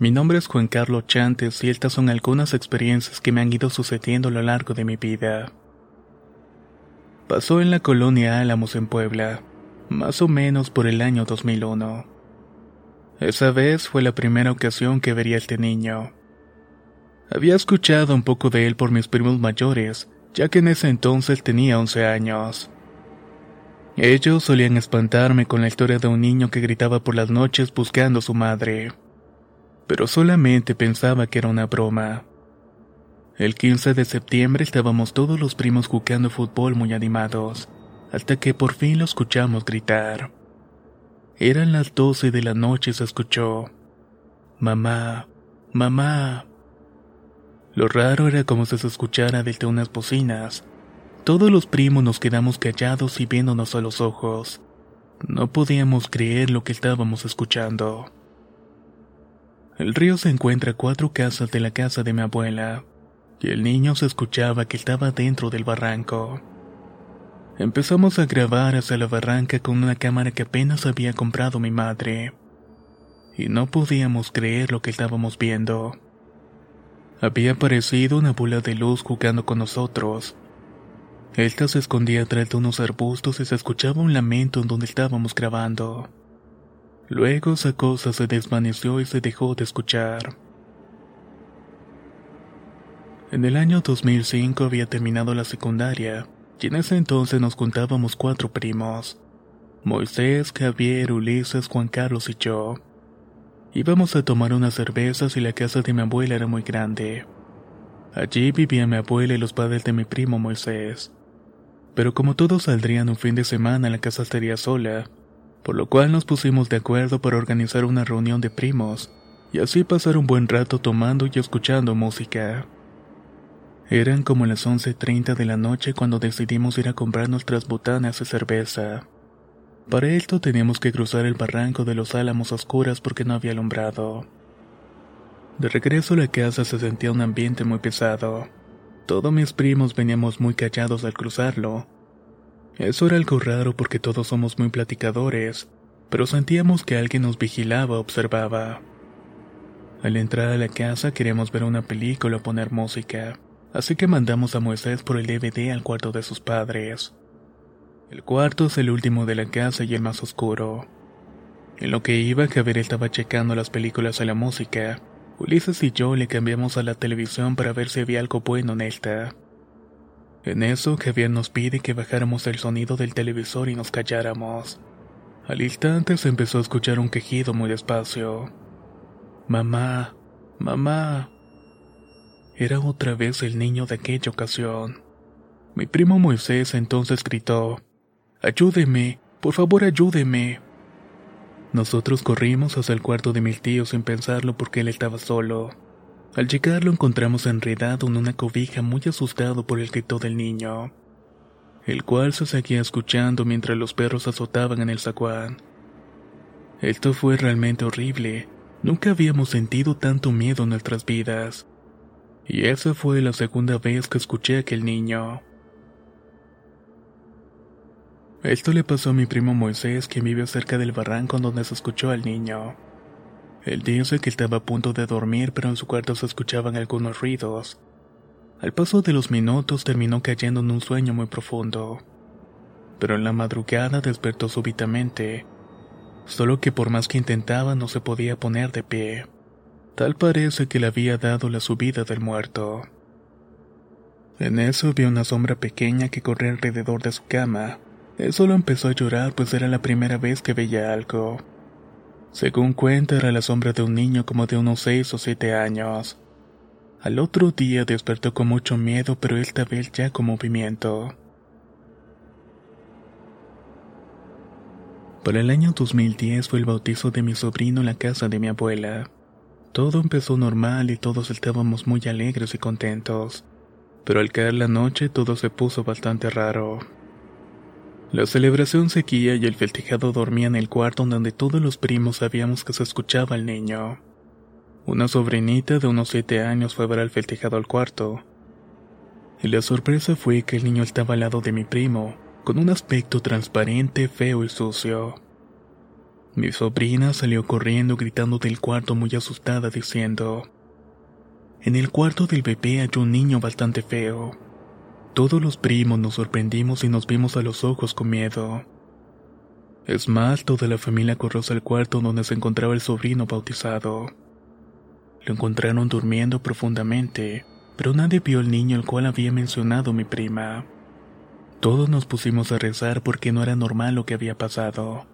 Mi nombre es Juan Carlos Chantes y estas son algunas experiencias que me han ido sucediendo a lo largo de mi vida. Pasó en la colonia Álamos en Puebla, más o menos por el año 2001. Esa vez fue la primera ocasión que vería a este niño. Había escuchado un poco de él por mis primos mayores, ya que en ese entonces tenía 11 años. Ellos solían espantarme con la historia de un niño que gritaba por las noches buscando a su madre pero solamente pensaba que era una broma. El 15 de septiembre estábamos todos los primos jugando fútbol muy animados, hasta que por fin lo escuchamos gritar. Eran las 12 de la noche y se escuchó, Mamá, mamá. Lo raro era como si se escuchara desde unas bocinas. Todos los primos nos quedamos callados y viéndonos a los ojos. No podíamos creer lo que estábamos escuchando. El río se encuentra a cuatro casas de la casa de mi abuela, y el niño se escuchaba que estaba dentro del barranco. Empezamos a grabar hacia la barranca con una cámara que apenas había comprado mi madre, y no podíamos creer lo que estábamos viendo. Había aparecido una bola de luz jugando con nosotros. Esta se escondía tras de unos arbustos y se escuchaba un lamento en donde estábamos grabando. Luego esa cosa se desvaneció y se dejó de escuchar. En el año 2005 había terminado la secundaria, y en ese entonces nos contábamos cuatro primos. Moisés, Javier, Ulises, Juan Carlos y yo. Íbamos a tomar unas cervezas y la casa de mi abuela era muy grande. Allí vivía mi abuela y los padres de mi primo Moisés. Pero como todos saldrían un fin de semana, la casa estaría sola, por lo cual nos pusimos de acuerdo para organizar una reunión de primos, y así pasar un buen rato tomando y escuchando música. Eran como las 11.30 de la noche cuando decidimos ir a comprar nuestras botanas y cerveza. Para esto teníamos que cruzar el barranco de los álamos oscuras porque no había alumbrado. De regreso a la casa se sentía un ambiente muy pesado. Todos mis primos veníamos muy callados al cruzarlo, eso era algo raro porque todos somos muy platicadores, pero sentíamos que alguien nos vigilaba observaba. Al entrar a la casa queríamos ver una película o poner música, así que mandamos a Moisés por el DVD al cuarto de sus padres. El cuarto es el último de la casa y el más oscuro. En lo que iba, Javier estaba checando las películas a la música. Ulises y yo le cambiamos a la televisión para ver si había algo bueno en esta. En eso, Javier nos pide que bajáramos el sonido del televisor y nos calláramos. Al instante se empezó a escuchar un quejido muy despacio. Mamá, mamá. Era otra vez el niño de aquella ocasión. Mi primo Moisés entonces gritó, Ayúdeme, por favor ayúdeme. Nosotros corrimos hacia el cuarto de mi tío sin pensarlo porque él estaba solo. Al llegar lo encontramos enredado en una cobija muy asustado por el grito del niño, el cual se seguía escuchando mientras los perros azotaban en el zaguán. Esto fue realmente horrible, nunca habíamos sentido tanto miedo en nuestras vidas. Y esa fue la segunda vez que escuché a aquel niño. Esto le pasó a mi primo Moisés, quien vive cerca del barranco donde se escuchó al niño. Él dice que estaba a punto de dormir, pero en su cuarto se escuchaban algunos ruidos. Al paso de los minutos terminó cayendo en un sueño muy profundo. Pero en la madrugada despertó súbitamente, solo que por más que intentaba no se podía poner de pie. Tal parece que le había dado la subida del muerto. En eso vio una sombra pequeña que corría alrededor de su cama. Él solo empezó a llorar pues era la primera vez que veía algo. Según cuenta era la sombra de un niño como de unos seis o siete años. Al otro día despertó con mucho miedo pero esta vez ya con movimiento. Para el año 2010 fue el bautizo de mi sobrino en la casa de mi abuela. Todo empezó normal y todos estábamos muy alegres y contentos. Pero al caer la noche todo se puso bastante raro. La celebración seguía y el festejado dormía en el cuarto donde todos los primos sabíamos que se escuchaba el niño. Una sobrinita de unos siete años fue a ver al festejado al cuarto. Y la sorpresa fue que el niño estaba al lado de mi primo, con un aspecto transparente, feo y sucio. Mi sobrina salió corriendo gritando del cuarto muy asustada diciendo, En el cuarto del bebé hay un niño bastante feo. Todos los primos nos sorprendimos y nos vimos a los ojos con miedo. Es más, toda la familia corrió al cuarto donde se encontraba el sobrino bautizado. Lo encontraron durmiendo profundamente, pero nadie vio al niño el cual había mencionado mi prima. Todos nos pusimos a rezar porque no era normal lo que había pasado.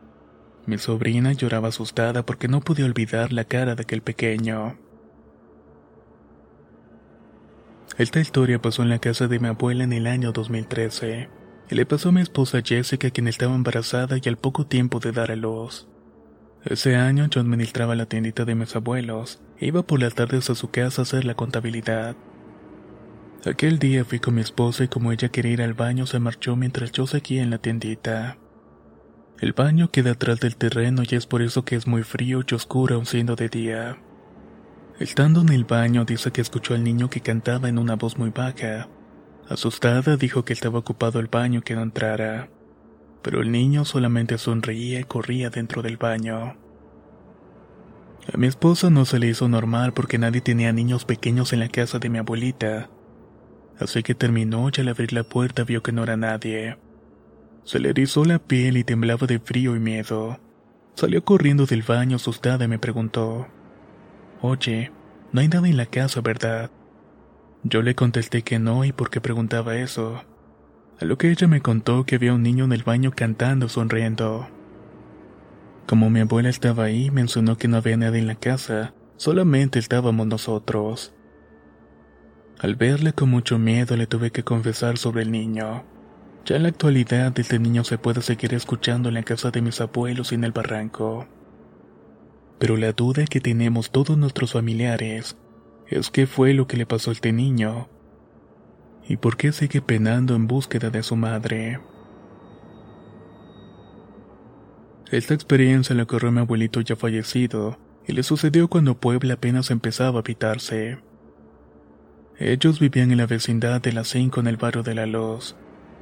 Mi sobrina lloraba asustada porque no podía olvidar la cara de aquel pequeño. Esta historia pasó en la casa de mi abuela en el año 2013. Y le pasó a mi esposa Jessica, quien estaba embarazada y al poco tiempo de dar a luz. Ese año yo administraba la tiendita de mis abuelos e iba por las tardes a su casa a hacer la contabilidad. Aquel día fui con mi esposa y como ella quería ir al baño se marchó mientras yo seguía en la tiendita. El baño queda atrás del terreno y es por eso que es muy frío y oscuro aun siendo de día. Estando en el baño, dice que escuchó al niño que cantaba en una voz muy baja. Asustada, dijo que estaba ocupado el baño que no entrara. Pero el niño solamente sonreía y corría dentro del baño. A mi esposa no se le hizo normal porque nadie tenía niños pequeños en la casa de mi abuelita. Así que terminó y al abrir la puerta vio que no era nadie. Se le erizó la piel y temblaba de frío y miedo. Salió corriendo del baño asustada y me preguntó, Oye, no hay nada en la casa, ¿verdad? Yo le contesté que no y por qué preguntaba eso. A lo que ella me contó que había un niño en el baño cantando, sonriendo. Como mi abuela estaba ahí, mencionó que no había nadie en la casa, solamente estábamos nosotros. Al verle con mucho miedo le tuve que confesar sobre el niño. Ya en la actualidad este niño se puede seguir escuchando en la casa de mis abuelos y en el barranco. Pero la duda que tenemos todos nuestros familiares es qué fue lo que le pasó a este niño y por qué sigue penando en búsqueda de su madre. Esta experiencia le ocurrió a mi abuelito ya fallecido y le sucedió cuando Puebla apenas empezaba a habitarse. Ellos vivían en la vecindad de las 5 en el barrio de La Luz.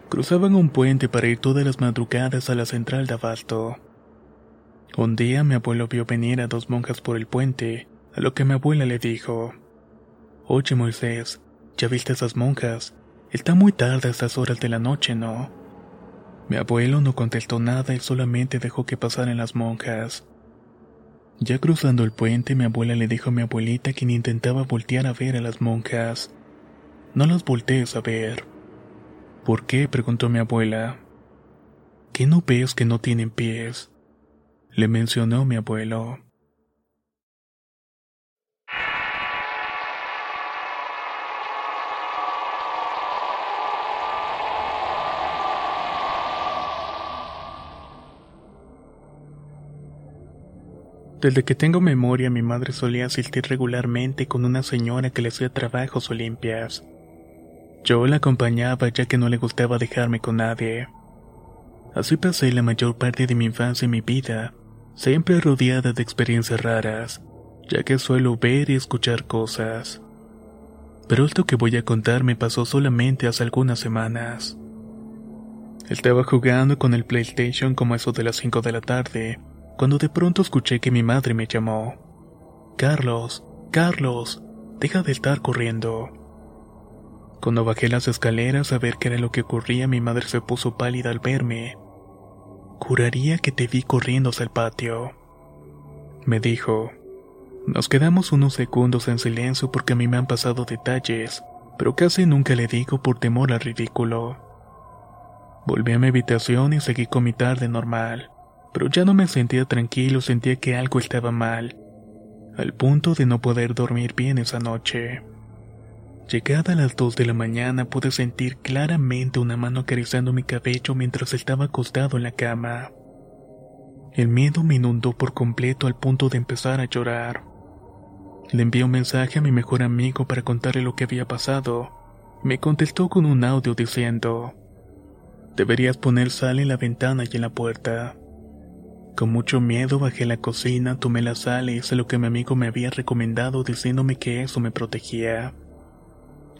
Cruzaban un puente para ir todas las madrugadas a la central de Abasto. Un día mi abuelo vio venir a dos monjas por el puente, a lo que mi abuela le dijo, Oye Moisés, ¿ya viste esas monjas? Está muy tarde a estas horas de la noche, ¿no? Mi abuelo no contestó nada y solamente dejó que pasaran las monjas. Ya cruzando el puente, mi abuela le dijo a mi abuelita quien intentaba voltear a ver a las monjas. No las voltees a ver. ¿Por qué? preguntó mi abuela. ¿Qué no ves que no tienen pies? Le mencionó mi abuelo. Desde que tengo memoria, mi madre solía asistir regularmente con una señora que le hacía trabajos o limpias. Yo la acompañaba ya que no le gustaba dejarme con nadie. Así pasé la mayor parte de mi infancia y mi vida, siempre rodeada de experiencias raras, ya que suelo ver y escuchar cosas. Pero esto que voy a contar me pasó solamente hace algunas semanas. Estaba jugando con el PlayStation como eso de las 5 de la tarde, cuando de pronto escuché que mi madre me llamó. Carlos, Carlos, deja de estar corriendo. Cuando bajé las escaleras a ver qué era lo que ocurría, mi madre se puso pálida al verme. Juraría que te vi corriendo hacia el patio. Me dijo. Nos quedamos unos segundos en silencio porque a mí me han pasado detalles, pero casi nunca le digo por temor al ridículo. Volví a mi habitación y seguí con mi tarde normal, pero ya no me sentía tranquilo, sentía que algo estaba mal, al punto de no poder dormir bien esa noche. Llegada a las 2 de la mañana pude sentir claramente una mano acariciando mi cabello mientras estaba acostado en la cama. El miedo me inundó por completo al punto de empezar a llorar. Le envié un mensaje a mi mejor amigo para contarle lo que había pasado. Me contestó con un audio diciendo, Deberías poner sal en la ventana y en la puerta. Con mucho miedo bajé a la cocina, tomé la sal y hice lo que mi amigo me había recomendado diciéndome que eso me protegía.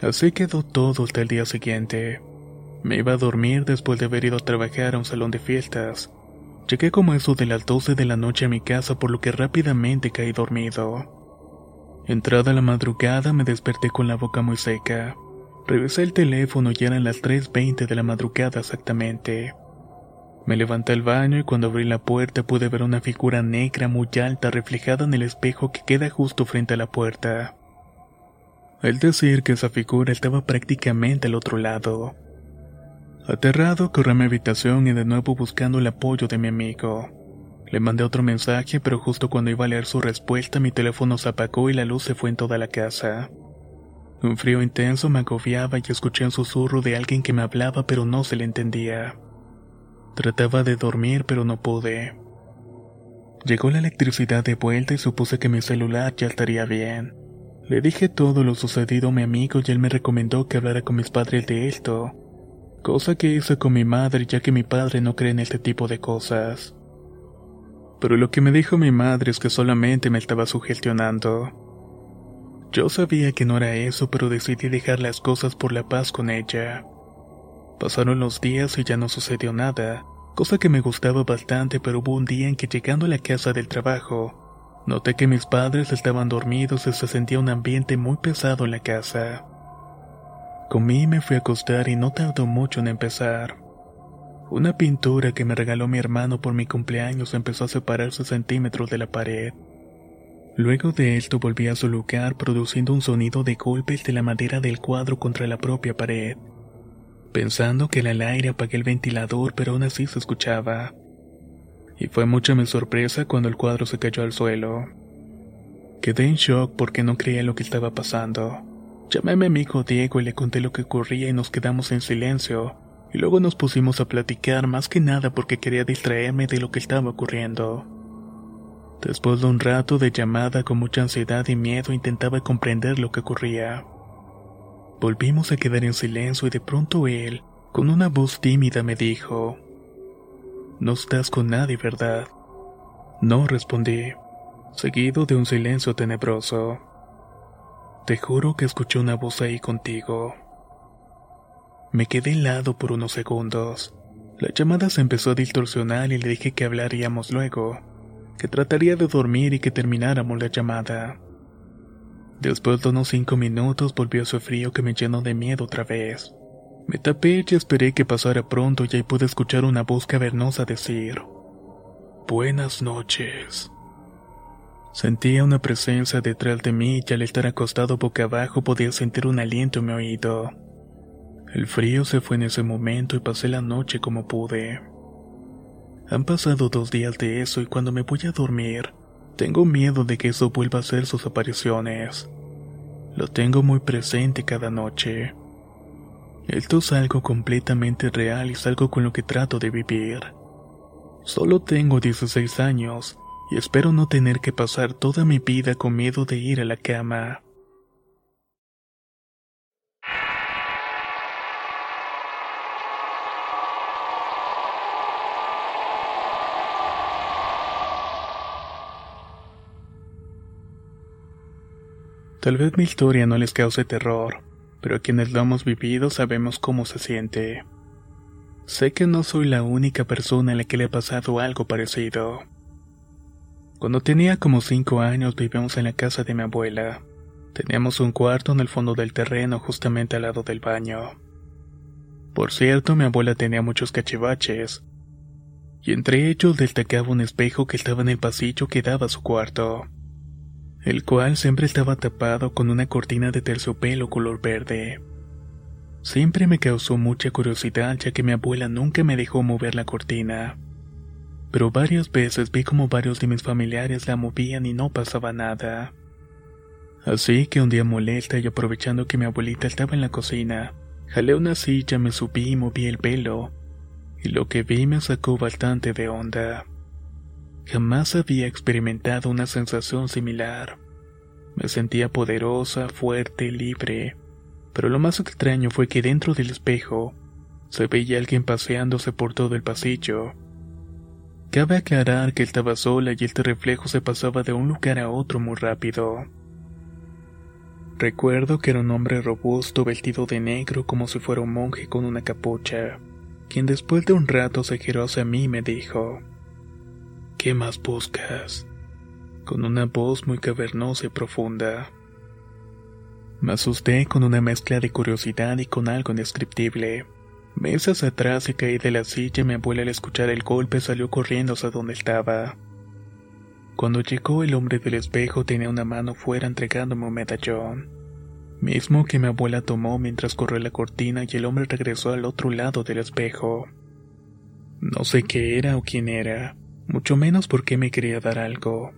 Así quedó todo hasta el día siguiente. Me iba a dormir después de haber ido a trabajar a un salón de fiestas. Llegué como eso de las 12 de la noche a mi casa por lo que rápidamente caí dormido. Entrada la madrugada me desperté con la boca muy seca. Revisé el teléfono y eran las 3.20 de la madrugada exactamente. Me levanté al baño y cuando abrí la puerta pude ver una figura negra muy alta reflejada en el espejo que queda justo frente a la puerta. El decir que esa figura estaba prácticamente al otro lado. Aterrado, corrí a mi habitación y de nuevo buscando el apoyo de mi amigo. Le mandé otro mensaje, pero justo cuando iba a leer su respuesta, mi teléfono se apagó y la luz se fue en toda la casa. Un frío intenso me agobiaba y escuché un susurro de alguien que me hablaba, pero no se le entendía. Trataba de dormir, pero no pude. Llegó la electricidad de vuelta y supuse que mi celular ya estaría bien. Le dije todo lo sucedido a mi amigo y él me recomendó que hablara con mis padres de esto, cosa que hice con mi madre ya que mi padre no cree en este tipo de cosas. Pero lo que me dijo mi madre es que solamente me estaba sugestionando. Yo sabía que no era eso, pero decidí dejar las cosas por la paz con ella. Pasaron los días y ya no sucedió nada, cosa que me gustaba bastante, pero hubo un día en que llegando a la casa del trabajo, Noté que mis padres estaban dormidos y se sentía un ambiente muy pesado en la casa. Comí y me fui a acostar y no tardó mucho en empezar. Una pintura que me regaló mi hermano por mi cumpleaños empezó a separarse centímetros de la pared. Luego de esto volví a su lugar produciendo un sonido de golpes de la madera del cuadro contra la propia pared. Pensando que era el aire apagué el ventilador pero aún así se escuchaba y fue mucha mi sorpresa cuando el cuadro se cayó al suelo. Quedé en shock porque no creía lo que estaba pasando. Llamé a mi amigo Diego y le conté lo que ocurría y nos quedamos en silencio, y luego nos pusimos a platicar más que nada porque quería distraerme de lo que estaba ocurriendo. Después de un rato de llamada con mucha ansiedad y miedo intentaba comprender lo que ocurría. Volvimos a quedar en silencio y de pronto él, con una voz tímida, me dijo, no estás con nadie, ¿verdad? No, respondí, seguido de un silencio tenebroso. Te juro que escuché una voz ahí contigo. Me quedé helado por unos segundos. La llamada se empezó a distorsionar y le dije que hablaríamos luego, que trataría de dormir y que termináramos la llamada. Después de unos cinco minutos volvió su frío que me llenó de miedo otra vez. Me tapé y esperé que pasara pronto y ahí pude escuchar una voz cavernosa decir, Buenas noches. Sentía una presencia detrás de mí y al estar acostado boca abajo podía sentir un aliento en mi oído. El frío se fue en ese momento y pasé la noche como pude. Han pasado dos días de eso y cuando me voy a dormir, tengo miedo de que eso vuelva a ser sus apariciones. Lo tengo muy presente cada noche. Esto es algo completamente real y es algo con lo que trato de vivir. Solo tengo 16 años y espero no tener que pasar toda mi vida con miedo de ir a la cama. Tal vez mi historia no les cause terror pero quienes lo hemos vivido sabemos cómo se siente. Sé que no soy la única persona a la que le ha pasado algo parecido. Cuando tenía como cinco años vivíamos en la casa de mi abuela. Teníamos un cuarto en el fondo del terreno justamente al lado del baño. Por cierto, mi abuela tenía muchos cachivaches, y entre ellos destacaba un espejo que estaba en el pasillo que daba a su cuarto, el cual siempre estaba tapado con una cortina de terciopelo color verde. Siempre me causó mucha curiosidad ya que mi abuela nunca me dejó mover la cortina. Pero varias veces vi como varios de mis familiares la movían y no pasaba nada. Así que un día molesta y aprovechando que mi abuelita estaba en la cocina, jalé una silla, me subí y moví el pelo, y lo que vi me sacó bastante de onda. Jamás había experimentado una sensación similar. Me sentía poderosa, fuerte, libre, pero lo más extraño fue que dentro del espejo se veía alguien paseándose por todo el pasillo. Cabe aclarar que estaba sola y este reflejo se pasaba de un lugar a otro muy rápido. Recuerdo que era un hombre robusto vestido de negro como si fuera un monje con una capucha, quien después de un rato se giró hacia mí y me dijo, ¿Qué más buscas? con una voz muy cavernosa y profunda. Me asusté con una mezcla de curiosidad y con algo indescriptible. Mesas atrás y caí de la silla y mi abuela al escuchar el golpe salió corriendo hacia donde estaba. Cuando llegó el hombre del espejo tenía una mano fuera entregándome un medallón, mismo que mi abuela tomó mientras corrió la cortina y el hombre regresó al otro lado del espejo. No sé qué era o quién era, mucho menos por qué me quería dar algo.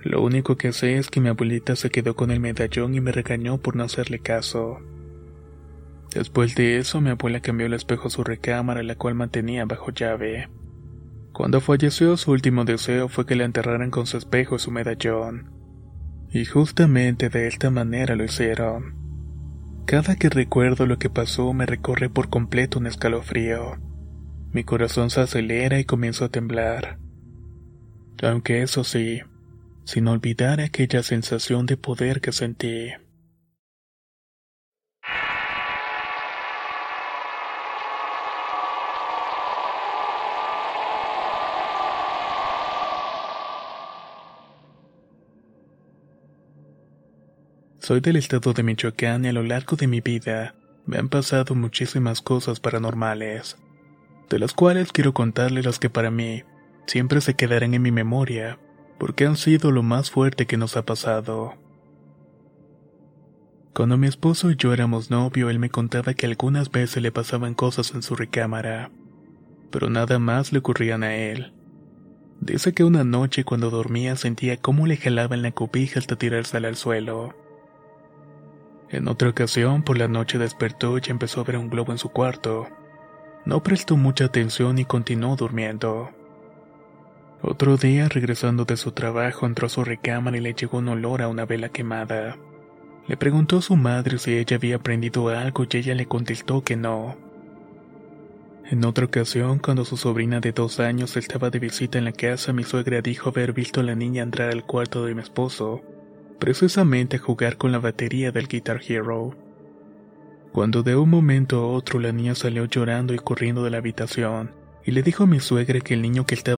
Lo único que sé es que mi abuelita se quedó con el medallón y me regañó por no hacerle caso. Después de eso, mi abuela cambió el espejo a su recámara, la cual mantenía bajo llave. Cuando falleció, su último deseo fue que la enterraran con su espejo y su medallón. Y justamente de esta manera lo hicieron. Cada que recuerdo lo que pasó me recorre por completo un escalofrío. Mi corazón se acelera y comienzo a temblar. Aunque eso sí, sin olvidar aquella sensación de poder que sentí. Soy del estado de Michoacán y a lo largo de mi vida me han pasado muchísimas cosas paranormales, de las cuales quiero contarles las que para mí siempre se quedarán en mi memoria, porque han sido lo más fuerte que nos ha pasado. Cuando mi esposo y yo éramos novio, él me contaba que algunas veces le pasaban cosas en su recámara, pero nada más le ocurrían a él. Dice que una noche cuando dormía sentía cómo le jalaban la cobija hasta tirársela al suelo. En otra ocasión, por la noche despertó y empezó a ver un globo en su cuarto. No prestó mucha atención y continuó durmiendo. Otro día, regresando de su trabajo, entró a su recámara y le llegó un olor a una vela quemada. Le preguntó a su madre si ella había aprendido algo y ella le contestó que no. En otra ocasión, cuando su sobrina de dos años estaba de visita en la casa, mi suegra dijo haber visto a la niña entrar al cuarto de mi esposo precisamente jugar con la batería del Guitar Hero. Cuando de un momento a otro la niña salió llorando y corriendo de la habitación, y le dijo a mi suegra que el niño que estaba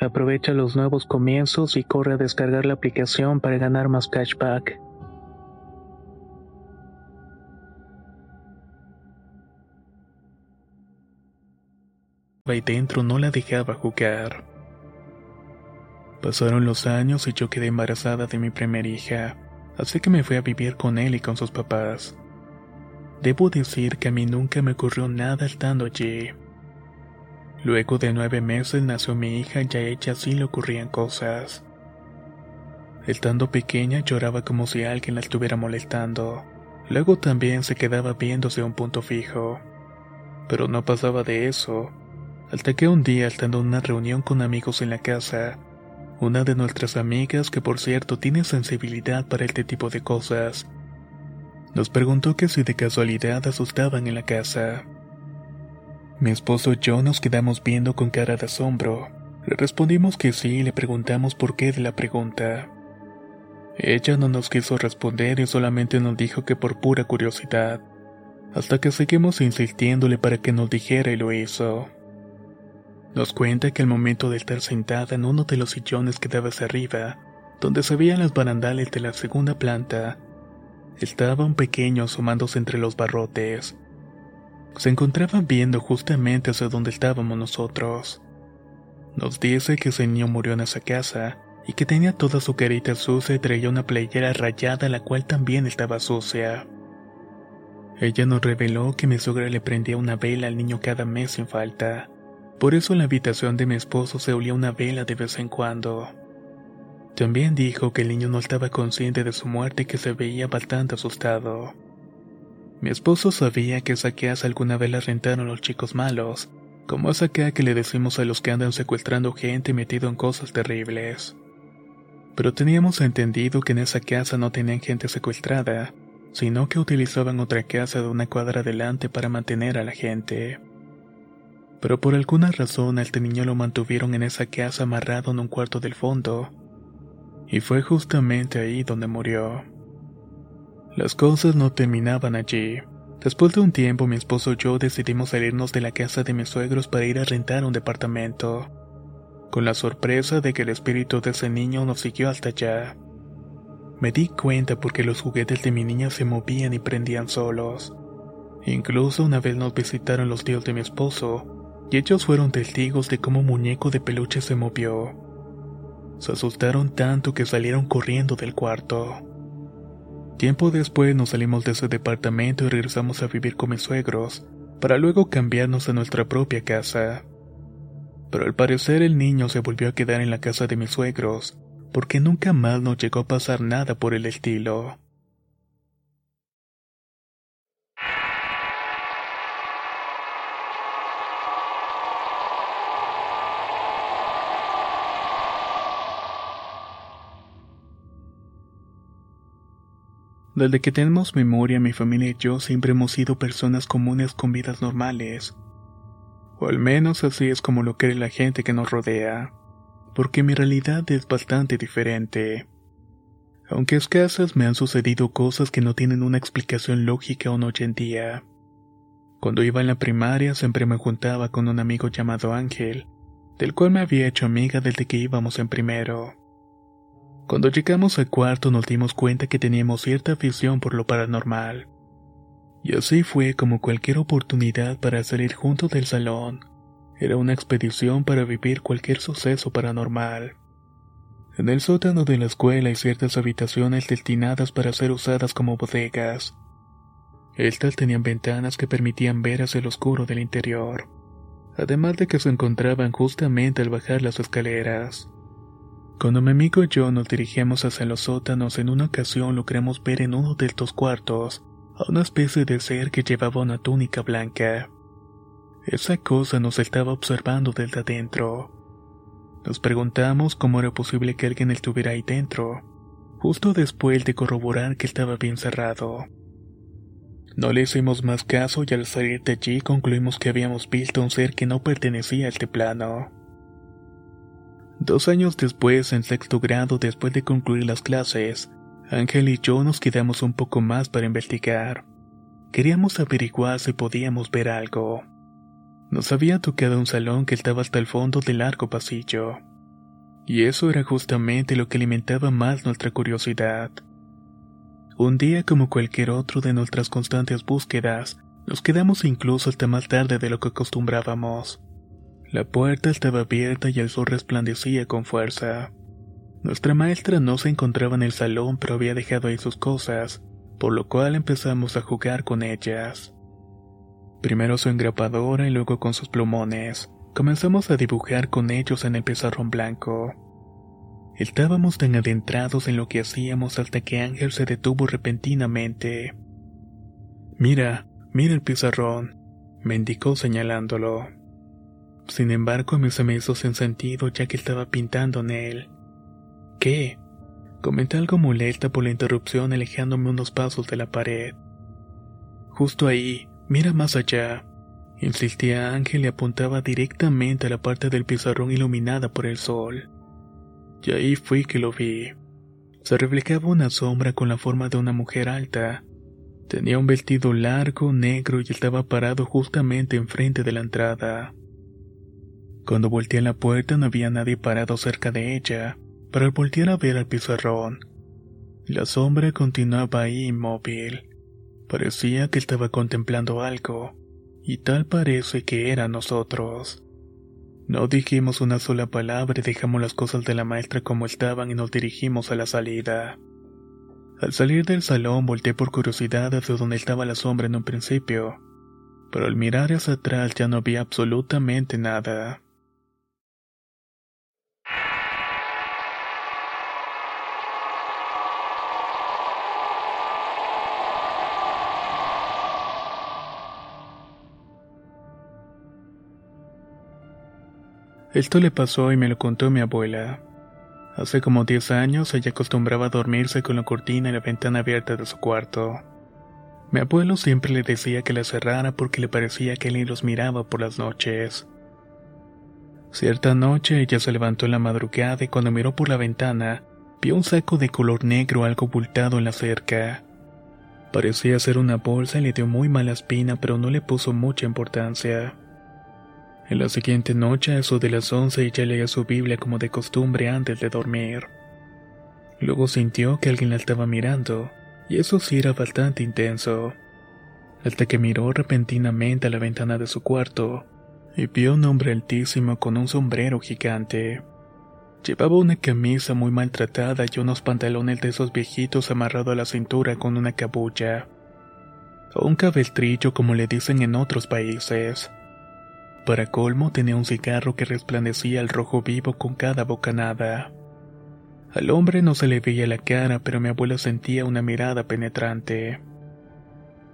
Aprovecha los nuevos comienzos y corre a descargar la aplicación para ganar más cashback. Ahí dentro no la dejaba jugar. Pasaron los años y yo quedé embarazada de mi primera hija, así que me fui a vivir con él y con sus papás. Debo decir que a mí nunca me ocurrió nada estando allí. Luego de nueve meses nació mi hija y a ella sí le ocurrían cosas. Estando pequeña lloraba como si alguien la estuviera molestando. Luego también se quedaba viéndose a un punto fijo. Pero no pasaba de eso. Hasta que un día, estando en una reunión con amigos en la casa, una de nuestras amigas, que por cierto tiene sensibilidad para este tipo de cosas, nos preguntó que si de casualidad asustaban en la casa. Mi esposo y yo nos quedamos viendo con cara de asombro. Le respondimos que sí y le preguntamos por qué de la pregunta. Ella no nos quiso responder y solamente nos dijo que por pura curiosidad, hasta que seguimos insistiéndole para que nos dijera y lo hizo. Nos cuenta que al momento de estar sentada en uno de los sillones que daba hacia arriba, donde se veían las barandales de la segunda planta, estaba un pequeño asomándose entre los barrotes se encontraba viendo justamente hacia donde estábamos nosotros. Nos dice que ese niño murió en esa casa y que tenía toda su carita sucia y traía una playera rayada la cual también estaba sucia. Ella nos reveló que mi suegra le prendía una vela al niño cada mes sin falta. Por eso en la habitación de mi esposo se olía una vela de vez en cuando. También dijo que el niño no estaba consciente de su muerte y que se veía bastante asustado. Mi esposo sabía que esa casa alguna vez la rentaron los chicos malos, como esa casa que le decimos a los que andan secuestrando gente metido en cosas terribles. Pero teníamos entendido que en esa casa no tenían gente secuestrada, sino que utilizaban otra casa de una cuadra adelante para mantener a la gente. Pero por alguna razón a este lo mantuvieron en esa casa amarrado en un cuarto del fondo, y fue justamente ahí donde murió. Las cosas no terminaban allí. Después de un tiempo mi esposo y yo decidimos salirnos de la casa de mis suegros para ir a rentar un departamento, con la sorpresa de que el espíritu de ese niño nos siguió hasta allá. Me di cuenta porque los juguetes de mi niña se movían y prendían solos. Incluso una vez nos visitaron los tíos de mi esposo, y ellos fueron testigos de cómo un muñeco de peluche se movió. Se asustaron tanto que salieron corriendo del cuarto. Tiempo después nos salimos de ese departamento y regresamos a vivir con mis suegros, para luego cambiarnos a nuestra propia casa. Pero al parecer el niño se volvió a quedar en la casa de mis suegros, porque nunca más nos llegó a pasar nada por el estilo. Desde que tenemos memoria, mi familia y yo siempre hemos sido personas comunes con vidas normales. O al menos así es como lo cree la gente que nos rodea. Porque mi realidad es bastante diferente. Aunque escasas me han sucedido cosas que no tienen una explicación lógica aún hoy en día. Cuando iba en la primaria siempre me juntaba con un amigo llamado Ángel, del cual me había hecho amiga desde que íbamos en primero. Cuando llegamos al cuarto nos dimos cuenta que teníamos cierta afición por lo paranormal. Y así fue como cualquier oportunidad para salir juntos del salón. Era una expedición para vivir cualquier suceso paranormal. En el sótano de la escuela hay ciertas habitaciones destinadas para ser usadas como bodegas. Estas tenían ventanas que permitían ver hacia el oscuro del interior, además de que se encontraban justamente al bajar las escaleras. Cuando mi amigo y yo nos dirigíamos hacia los sótanos, en una ocasión logramos ver en uno de estos cuartos a una especie de ser que llevaba una túnica blanca. Esa cosa nos estaba observando desde adentro. Nos preguntamos cómo era posible que alguien estuviera ahí dentro, justo después de corroborar que estaba bien cerrado. No le hicimos más caso y al salir de allí concluimos que habíamos visto un ser que no pertenecía a este plano. Dos años después, en sexto grado, después de concluir las clases, Ángel y yo nos quedamos un poco más para investigar. Queríamos averiguar si podíamos ver algo. Nos había tocado un salón que estaba hasta el fondo del largo pasillo. Y eso era justamente lo que alimentaba más nuestra curiosidad. Un día como cualquier otro de nuestras constantes búsquedas, nos quedamos incluso hasta más tarde de lo que acostumbrábamos. La puerta estaba abierta y el sol resplandecía con fuerza. Nuestra maestra no se encontraba en el salón pero había dejado ahí sus cosas, por lo cual empezamos a jugar con ellas. Primero su engrapadora y luego con sus plumones. Comenzamos a dibujar con ellos en el pizarrón blanco. Estábamos tan adentrados en lo que hacíamos hasta que Ángel se detuvo repentinamente. Mira, mira el pizarrón, me indicó señalándolo. Sin embargo, me se me hizo sin sentido ya que estaba pintando en él. ¿Qué? Comenté algo molesta por la interrupción alejándome unos pasos de la pared. Justo ahí, Mira más allá. Insistía Ángel y apuntaba directamente a la parte del pizarrón iluminada por el sol. Y ahí fui que lo vi. Se reflejaba una sombra con la forma de una mujer alta. Tenía un vestido largo, negro y estaba parado justamente enfrente de la entrada. Cuando volteé a la puerta no había nadie parado cerca de ella, pero al voltear a ver al pizarrón, la sombra continuaba ahí inmóvil. Parecía que estaba contemplando algo, y tal parece que era nosotros. No dijimos una sola palabra y dejamos las cosas de la maestra como estaban y nos dirigimos a la salida. Al salir del salón volteé por curiosidad hacia donde estaba la sombra en un principio, pero al mirar hacia atrás ya no había absolutamente nada. Esto le pasó y me lo contó mi abuela. Hace como 10 años ella acostumbraba a dormirse con la cortina y la ventana abierta de su cuarto. Mi abuelo siempre le decía que la cerrara porque le parecía que él los miraba por las noches. Cierta noche ella se levantó en la madrugada y cuando miró por la ventana, vio un saco de color negro algo bultado en la cerca. Parecía ser una bolsa y le dio muy mala espina pero no le puso mucha importancia. En la siguiente noche, a eso de las once, ella leía su Biblia como de costumbre antes de dormir. Luego sintió que alguien la estaba mirando, y eso sí era bastante intenso. Hasta que miró repentinamente a la ventana de su cuarto, y vio un hombre altísimo con un sombrero gigante. Llevaba una camisa muy maltratada y unos pantalones de esos viejitos amarrado a la cintura con una cabulla. O un cabestrillo como le dicen en otros países. Para colmo tenía un cigarro que resplandecía al rojo vivo con cada bocanada. Al hombre no se le veía la cara, pero mi abuela sentía una mirada penetrante.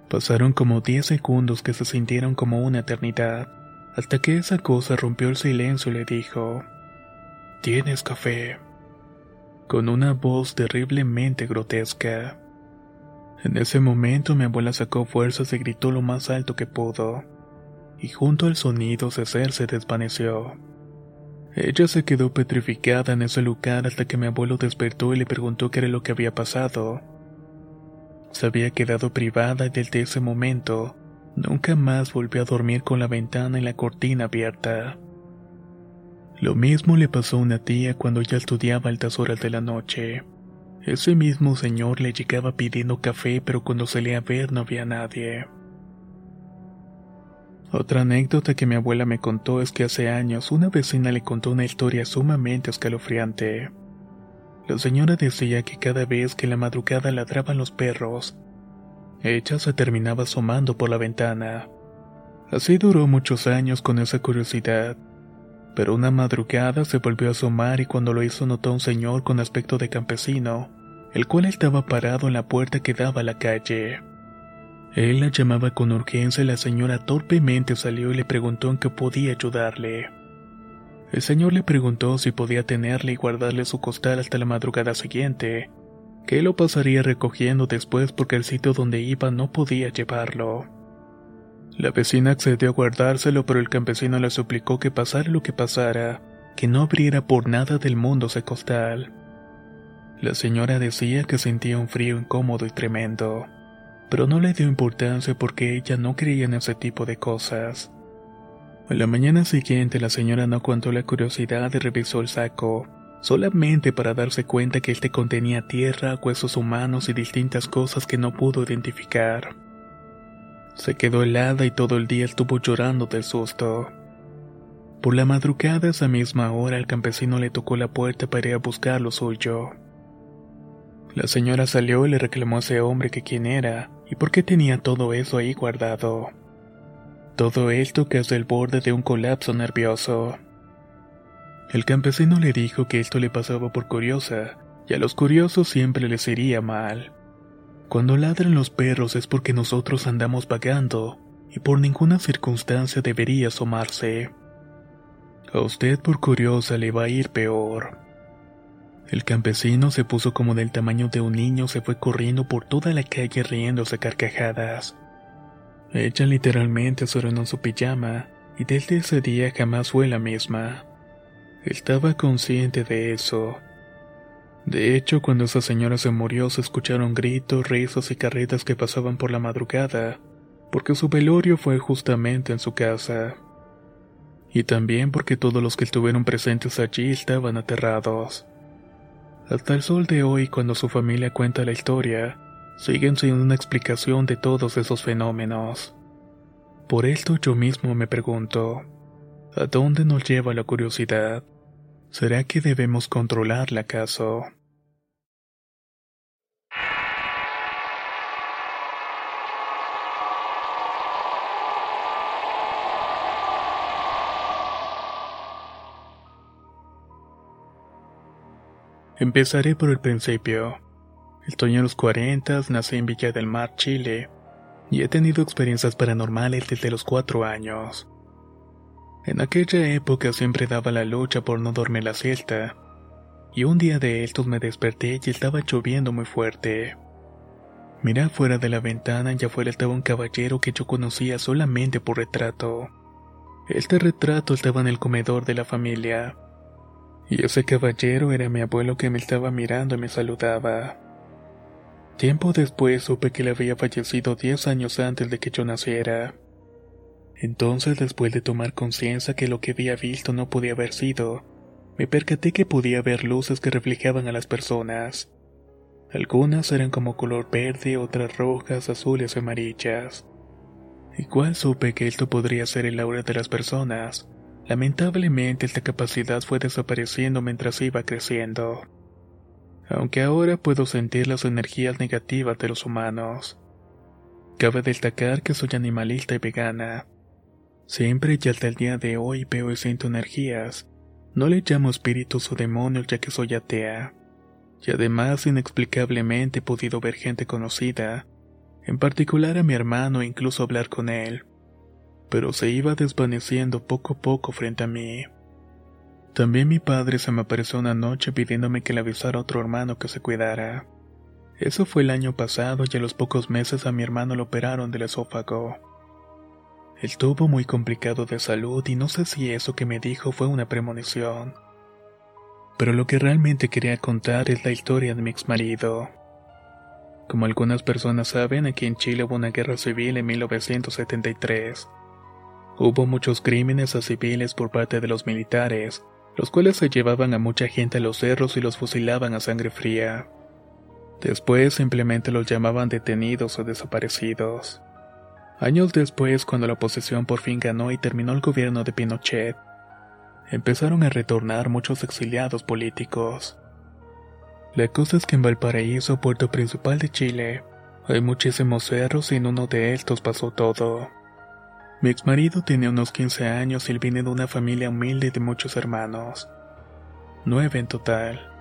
Pasaron como diez segundos que se sintieron como una eternidad, hasta que esa cosa rompió el silencio y le dijo, ¿Tienes café? Con una voz terriblemente grotesca. En ese momento mi abuela sacó fuerzas y gritó lo más alto que pudo y junto al sonido ese ser se desvaneció. Ella se quedó petrificada en ese lugar hasta que mi abuelo despertó y le preguntó qué era lo que había pasado. Se había quedado privada y desde ese momento nunca más volvió a dormir con la ventana y la cortina abierta. Lo mismo le pasó a una tía cuando ella estudiaba altas horas de la noche. Ese mismo señor le llegaba pidiendo café, pero cuando salía a ver no había nadie. Otra anécdota que mi abuela me contó es que hace años una vecina le contó una historia sumamente escalofriante. La señora decía que cada vez que en la madrugada ladraban los perros, ella se terminaba asomando por la ventana. Así duró muchos años con esa curiosidad. Pero una madrugada se volvió a asomar y cuando lo hizo notó a un señor con aspecto de campesino, el cual estaba parado en la puerta que daba a la calle. Él la llamaba con urgencia y la señora torpemente salió y le preguntó en qué podía ayudarle. El señor le preguntó si podía tenerle y guardarle su costal hasta la madrugada siguiente, que lo pasaría recogiendo después porque el sitio donde iba no podía llevarlo. La vecina accedió a guardárselo, pero el campesino le suplicó que pasara lo que pasara, que no abriera por nada del mundo ese costal. La señora decía que sentía un frío incómodo y tremendo, pero no le dio importancia porque ella no creía en ese tipo de cosas. A la mañana siguiente la señora no aguantó la curiosidad y revisó el saco, solamente para darse cuenta que este contenía tierra, huesos humanos y distintas cosas que no pudo identificar. Se quedó helada y todo el día estuvo llorando del susto. Por la madrugada, esa misma hora, el campesino le tocó la puerta para ir a buscar lo suyo. La señora salió y le reclamó a ese hombre que quién era y por qué tenía todo eso ahí guardado. Todo esto casi el borde de un colapso nervioso. El campesino le dijo que esto le pasaba por curiosa, y a los curiosos siempre les iría mal. Cuando ladran los perros es porque nosotros andamos vagando, y por ninguna circunstancia debería asomarse. A usted por curiosa le va a ir peor. El campesino se puso como del tamaño de un niño, se fue corriendo por toda la calle riéndose carcajadas. Ella literalmente se en su pijama, y desde ese día jamás fue la misma. Estaba consciente de eso. De hecho, cuando esa señora se murió se escucharon gritos, risas y carretas que pasaban por la madrugada, porque su velorio fue justamente en su casa. Y también porque todos los que estuvieron presentes allí estaban aterrados. Hasta el sol de hoy, cuando su familia cuenta la historia, siguen sin una explicación de todos esos fenómenos. Por esto yo mismo me pregunto, ¿a dónde nos lleva la curiosidad? ¿Será que debemos controlarla acaso? Empezaré por el principio. Estoy en los 40, nací en Villa del Mar, Chile, y he tenido experiencias paranormales desde los 4 años. En aquella época siempre daba la lucha por no dormir la siesta, y un día de estos me desperté y estaba lloviendo muy fuerte. Miré afuera de la ventana y afuera estaba un caballero que yo conocía solamente por retrato. Este retrato estaba en el comedor de la familia. Y ese caballero era mi abuelo que me estaba mirando y me saludaba. Tiempo después supe que él había fallecido diez años antes de que yo naciera. Entonces, después de tomar conciencia que lo que había visto no podía haber sido, me percaté que podía ver luces que reflejaban a las personas. Algunas eran como color verde, otras rojas, azules y amarillas. Igual supe que esto podría ser el aura de las personas, Lamentablemente esta capacidad fue desapareciendo mientras iba creciendo. Aunque ahora puedo sentir las energías negativas de los humanos. Cabe destacar que soy animalista y vegana. Siempre y hasta el día de hoy veo y siento energías. No le llamo espíritus o demonios ya que soy atea. Y además inexplicablemente he podido ver gente conocida, en particular a mi hermano e incluso hablar con él pero se iba desvaneciendo poco a poco frente a mí. También mi padre se me apareció una noche pidiéndome que le avisara a otro hermano que se cuidara. Eso fue el año pasado y a los pocos meses a mi hermano lo operaron del esófago. Estuvo muy complicado de salud y no sé si eso que me dijo fue una premonición. Pero lo que realmente quería contar es la historia de mi ex marido. Como algunas personas saben, aquí en Chile hubo una guerra civil en 1973. Hubo muchos crímenes a civiles por parte de los militares, los cuales se llevaban a mucha gente a los cerros y los fusilaban a sangre fría. Después simplemente los llamaban detenidos o desaparecidos. Años después, cuando la oposición por fin ganó y terminó el gobierno de Pinochet, empezaron a retornar muchos exiliados políticos. La cosa es que en Valparaíso, puerto principal de Chile, hay muchísimos cerros y en uno de estos pasó todo. Mi exmarido tenía unos 15 años y él viene de una familia humilde de muchos hermanos. Nueve en total.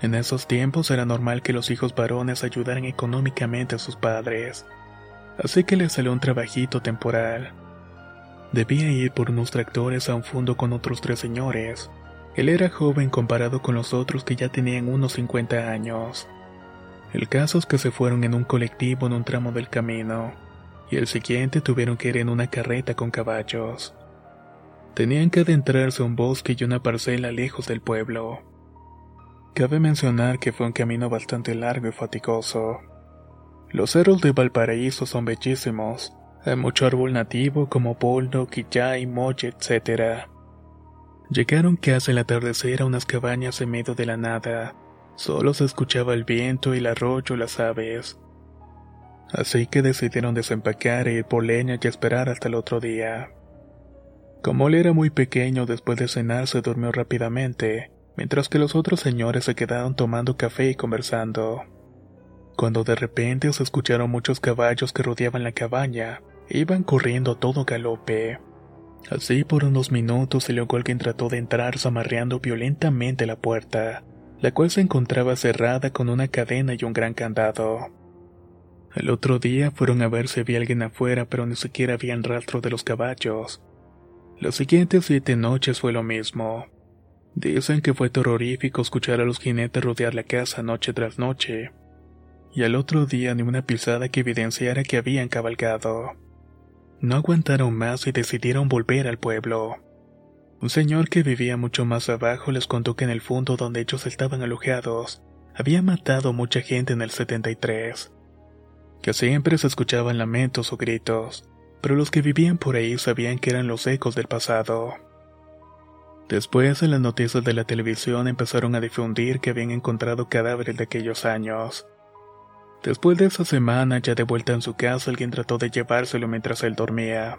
En esos tiempos era normal que los hijos varones ayudaran económicamente a sus padres. Así que le salió un trabajito temporal. Debía ir por unos tractores a un fondo con otros tres señores. Él era joven comparado con los otros que ya tenían unos 50 años. El caso es que se fueron en un colectivo en un tramo del camino, y el siguiente tuvieron que ir en una carreta con caballos. Tenían que adentrarse a un bosque y una parcela lejos del pueblo. Cabe mencionar que fue un camino bastante largo y fatigoso. Los cerros de Valparaíso son bellísimos, hay mucho árbol nativo como poldo, quillay, molle, etc. Llegaron casi al atardecer a unas cabañas en medio de la nada. Solo se escuchaba el viento el arroyo las aves. Así que decidieron desempacar e ir por leña y esperar hasta el otro día. Como él era muy pequeño, después de cenar se durmió rápidamente, mientras que los otros señores se quedaron tomando café y conversando. Cuando de repente se escucharon muchos caballos que rodeaban la cabaña, Iban corriendo a todo galope. Así por unos minutos y luego alguien trató de entrar zamarreando violentamente la puerta, la cual se encontraba cerrada con una cadena y un gran candado. El otro día fueron a ver si había alguien afuera, pero ni siquiera habían rastro de los caballos. Las siguientes siete noches fue lo mismo. Dicen que fue terrorífico escuchar a los jinetes rodear la casa noche tras noche, y al otro día ni una pisada que evidenciara que habían cabalgado. No aguantaron más y decidieron volver al pueblo. Un señor que vivía mucho más abajo les contó que en el fondo donde ellos estaban alojados, había matado mucha gente en el 73. Que siempre se escuchaban lamentos o gritos, pero los que vivían por ahí sabían que eran los ecos del pasado. Después en las noticias de la televisión empezaron a difundir que habían encontrado cadáveres de aquellos años. Después de esa semana, ya de vuelta en su casa, alguien trató de llevárselo mientras él dormía.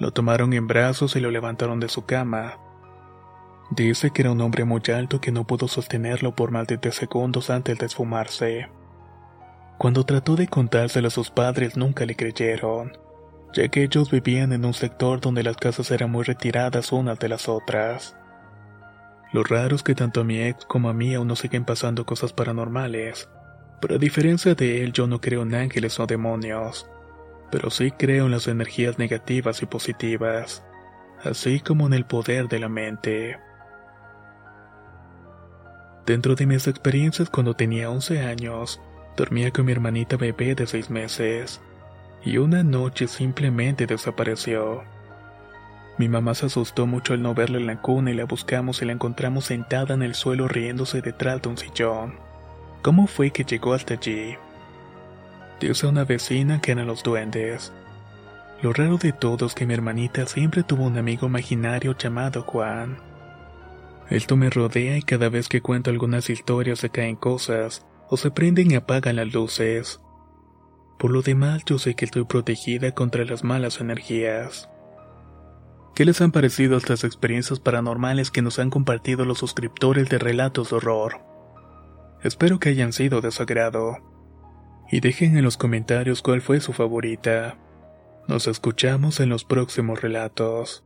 Lo tomaron en brazos y lo levantaron de su cama. Dice que era un hombre muy alto que no pudo sostenerlo por más de tres segundos antes de esfumarse. Cuando trató de contárselo a sus padres nunca le creyeron, ya que ellos vivían en un sector donde las casas eran muy retiradas unas de las otras. Lo raro es que tanto a mi ex como a mí aún no siguen pasando cosas paranormales, pero a diferencia de él yo no creo en ángeles o demonios, pero sí creo en las energías negativas y positivas, así como en el poder de la mente. Dentro de mis experiencias cuando tenía 11 años, dormía con mi hermanita bebé de 6 meses, y una noche simplemente desapareció. Mi mamá se asustó mucho al no verla en la cuna y la buscamos y la encontramos sentada en el suelo riéndose detrás de un sillón. ¿Cómo fue que llegó hasta allí? Dice una vecina que eran los duendes. Lo raro de todo es que mi hermanita siempre tuvo un amigo imaginario llamado Juan. Esto me rodea y cada vez que cuento algunas historias se caen cosas, o se prenden y apagan las luces. Por lo demás, yo sé que estoy protegida contra las malas energías. ¿Qué les han parecido estas experiencias paranormales que nos han compartido los suscriptores de Relatos de Horror? Espero que hayan sido de su agrado. Y dejen en los comentarios cuál fue su favorita. Nos escuchamos en los próximos relatos.